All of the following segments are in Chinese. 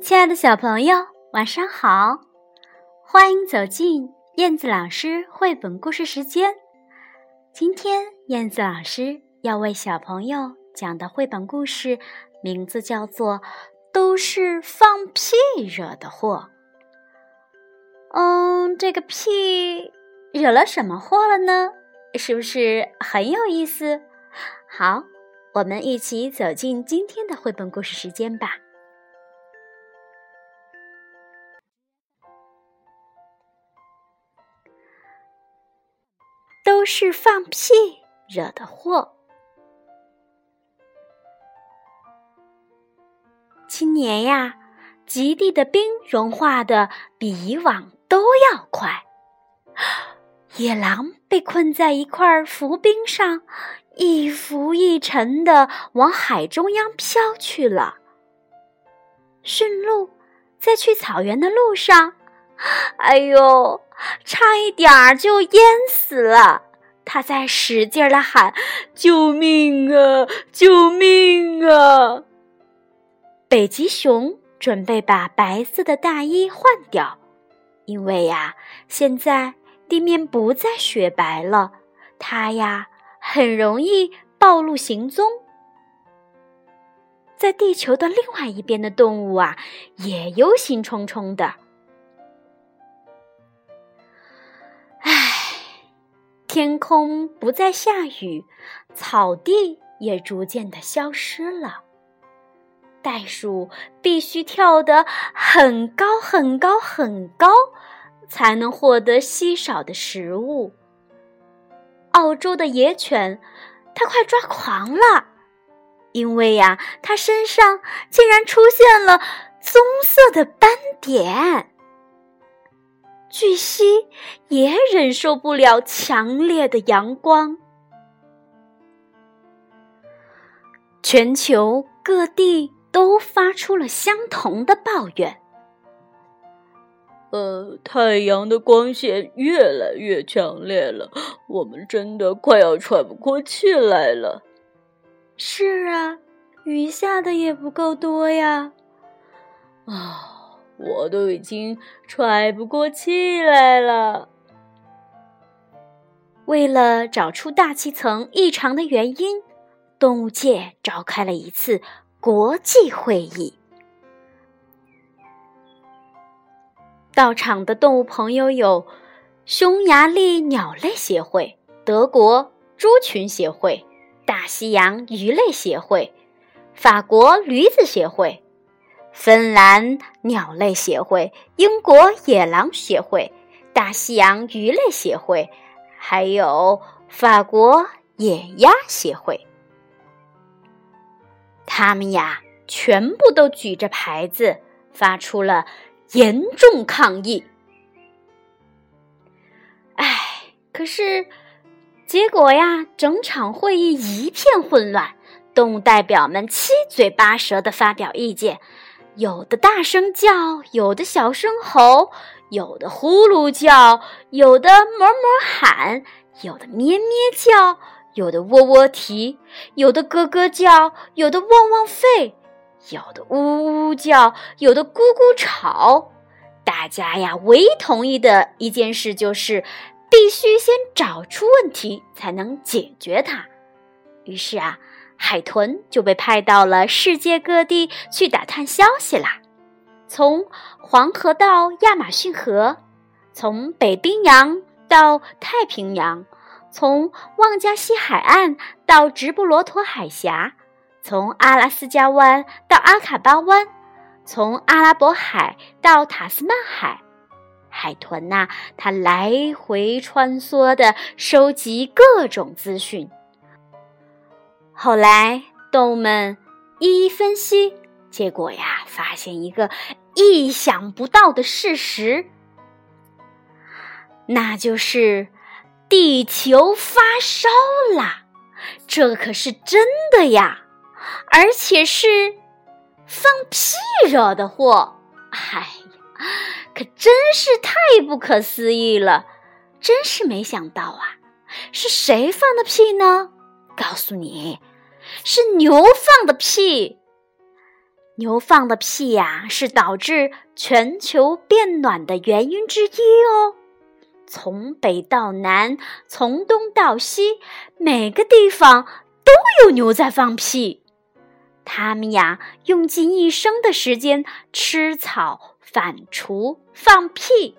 亲爱的小朋友，晚上好！欢迎走进燕子老师绘本故事时间。今天，燕子老师要为小朋友讲的绘本故事名字叫做《都是放屁惹的祸》。嗯，这个屁惹了什么祸了呢？是不是很有意思？好，我们一起走进今天的绘本故事时间吧。是放屁惹的祸。今年呀，极地的冰融化的比以往都要快，野狼被困在一块浮冰上，一浮一沉的往海中央飘去了。驯鹿在去草原的路上，哎呦！差一点儿就淹死了，他在使劲的喊：“救命啊！救命啊！”北极熊准备把白色的大衣换掉，因为呀，现在地面不再雪白了，它呀很容易暴露行踪。在地球的另外一边的动物啊，也忧心忡忡的。天空不再下雨，草地也逐渐的消失了。袋鼠必须跳得很高很高很高，才能获得稀少的食物。澳洲的野犬，它快抓狂了，因为呀，它身上竟然出现了棕色的斑点。巨蜥也忍受不了强烈的阳光，全球各地都发出了相同的抱怨。呃，太阳的光线越来越强烈了，我们真的快要喘不过气来了。是啊，雨下的也不够多呀。啊。我都已经喘不过气来了。为了找出大气层异常的原因，动物界召开了一次国际会议。到场的动物朋友有：匈牙利鸟类协会、德国猪群协会、大西洋鱼类协会、法国驴子协会。芬兰鸟类协会、英国野狼协会、大西洋鱼类协会，还有法国野鸭协会，他们呀，全部都举着牌子，发出了严重抗议。哎，可是结果呀，整场会议一片混乱，动物代表们七嘴八舌的发表意见。有的大声叫，有的小声吼，有的呼噜叫，有的哞哞喊，有的咩咩叫，有的喔喔啼，有的咯咯叫，有的汪汪吠，有的呜呜叫，有的咕咕吵。大家呀，唯一同意的一件事就是，必须先找出问题，才能解决它。于是啊。海豚就被派到了世界各地去打探消息啦，从黄河到亚马逊河，从北冰洋到太平洋，从旺加西海岸到直布罗陀海峡，从阿拉斯加湾到阿卡巴湾，从阿拉伯海到塔斯曼海，海豚呐，它来回穿梭的收集各种资讯。后来，动物们一一分析，结果呀，发现一个意想不到的事实，那就是地球发烧了。这可是真的呀，而且是放屁惹的祸。哎呀，可真是太不可思议了！真是没想到啊，是谁放的屁呢？告诉你。是牛放的屁，牛放的屁呀，是导致全球变暖的原因之一哦。从北到南，从东到西，每个地方都有牛在放屁。它们呀，用尽一生的时间吃草、反刍、放屁。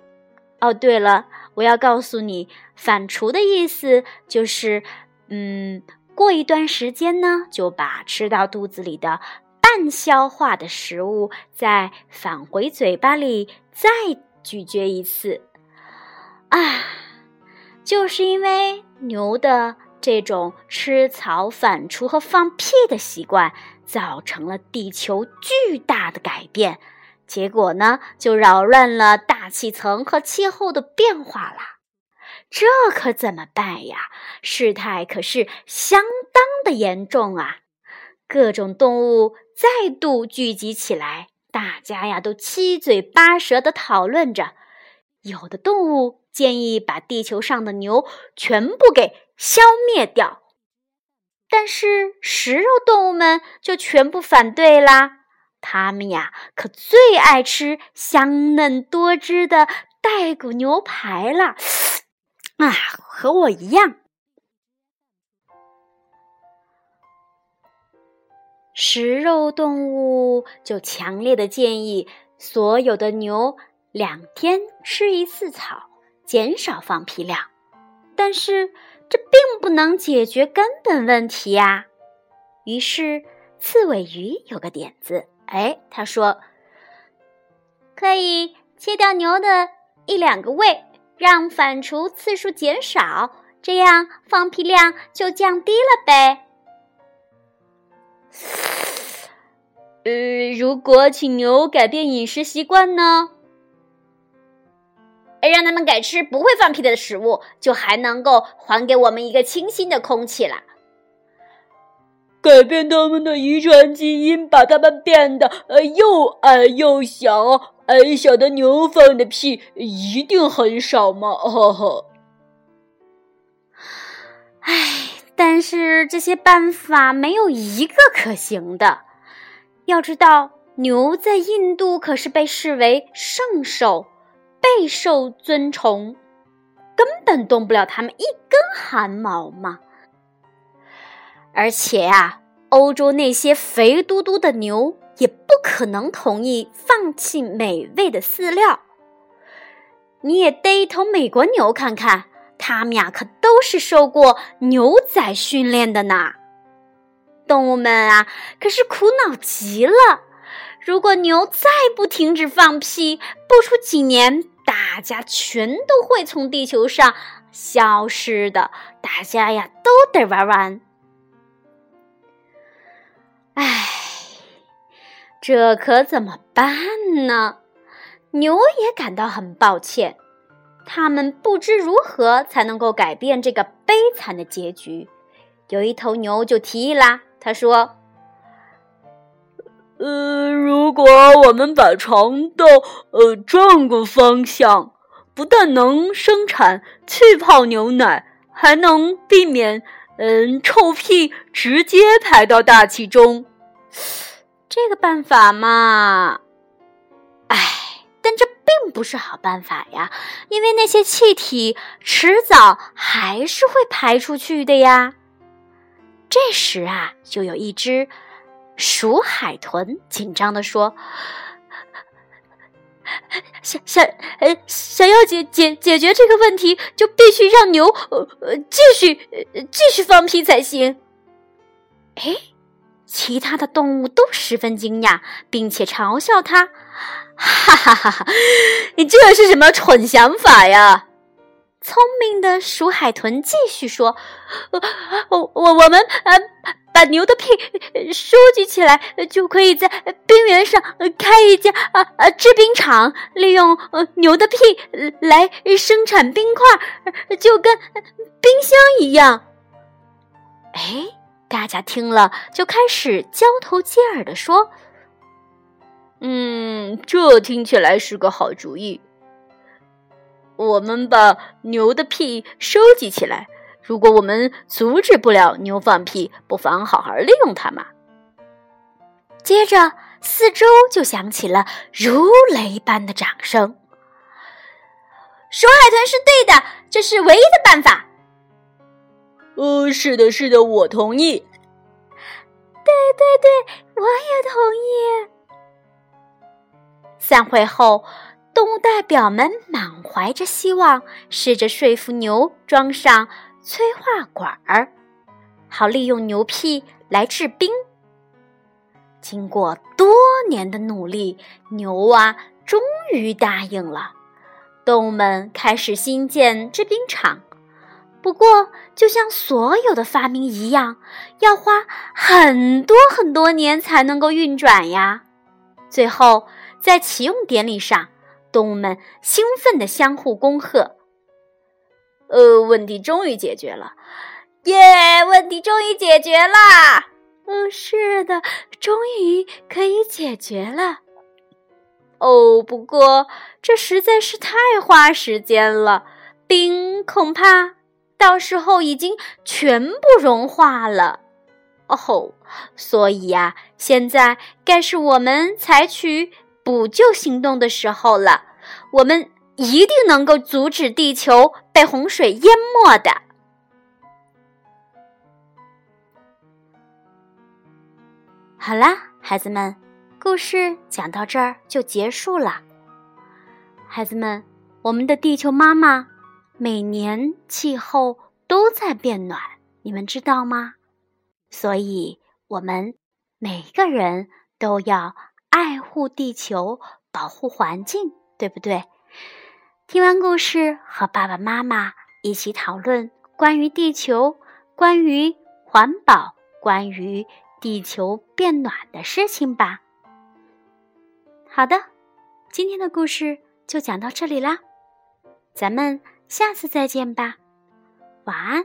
哦，对了，我要告诉你，反刍的意思就是，嗯，过一段时间呢，就把吃到肚子里的。半消化的食物再返回嘴巴里，再咀嚼一次。啊，就是因为牛的这种吃草、反刍和放屁的习惯，造成了地球巨大的改变。结果呢，就扰乱了大气层和气候的变化了。这可怎么办呀？事态可是相当的严重啊！各种动物。再度聚集起来，大家呀都七嘴八舌的讨论着。有的动物建议把地球上的牛全部给消灭掉，但是食肉动物们就全部反对啦。它们呀可最爱吃香嫩多汁的带骨牛排了，啊，和我一样。食肉动物就强烈的建议所有的牛两天吃一次草，减少放屁量。但是这并不能解决根本问题呀。于是刺尾鱼有个点子，哎，他说可以切掉牛的一两个胃，让反刍次数减少，这样放屁量就降低了呗。呃，如果请牛改变饮食习惯呢？让他们改吃不会放屁的食物，就还能够还给我们一个清新的空气了。改变他们的遗传基因，把他们变得呃又矮又小。矮小的牛放的屁一定很少吗？呵呵。唉。但是这些办法没有一个可行的。要知道，牛在印度可是被视为圣兽，备受尊崇，根本动不了它们一根汗毛嘛。而且啊，欧洲那些肥嘟嘟的牛也不可能同意放弃美味的饲料。你也逮一头美国牛看看。他们呀，可都是受过牛仔训练的呢。动物们啊，可是苦恼极了。如果牛再不停止放屁，不出几年，大家全都会从地球上消失的。大家呀，都得玩完。这可怎么办呢？牛也感到很抱歉。他们不知如何才能够改变这个悲惨的结局。有一头牛就提议啦，他说：“呃，如果我们把肠道呃转个方向，不但能生产气泡牛奶，还能避免嗯臭屁直接排到大气中。这个办法嘛，唉，但这。”并不是好办法呀，因为那些气体迟早还是会排出去的呀。这时啊，就有一只鼠海豚紧张地说：“想想呃，想要解解解决这个问题，就必须让牛呃呃继续继续放屁才行。”哎，其他的动物都十分惊讶，并且嘲笑他。哈哈哈！哈你这是什么蠢想法呀？聪明的鼠海豚继续说：“我我我们呃把牛的屁收集起来，就可以在冰原上开一家啊啊制冰厂，利用呃牛的屁来生产冰块，就跟冰箱一样。”哎，大家听了就开始交头接耳的说。嗯，这听起来是个好主意。我们把牛的屁收集起来。如果我们阻止不了牛放屁，不妨好好利用它嘛。接着，四周就响起了如雷般的掌声。守海豚是对的，这是唯一的办法。呃，是的，是的，我同意。对对对，我也同意。散会后，动物代表们满怀着希望，试着说服牛装上催化管儿，好利用牛屁来制冰。经过多年的努力，牛啊，终于答应了。动物们开始新建制冰厂。不过，就像所有的发明一样，要花很多很多年才能够运转呀。最后，在启用典礼上，动物们兴奋地相互恭贺：“呃，问题终于解决了！耶，问题终于解决啦！嗯，是的，终于可以解决了。哦，不过这实在是太花时间了，冰恐怕……”到时候已经全部融化了，哦吼，所以呀，现在该是我们采取补救行动的时候了。我们一定能够阻止地球被洪水淹没的。好啦，孩子们，故事讲到这儿就结束了。孩子们，我们的地球妈妈。每年气候都在变暖，你们知道吗？所以，我们每个人都要爱护地球，保护环境，对不对？听完故事，和爸爸妈妈一起讨论关于地球、关于环保、关于地球变暖的事情吧。好的，今天的故事就讲到这里啦，咱们。下次再见吧，晚安。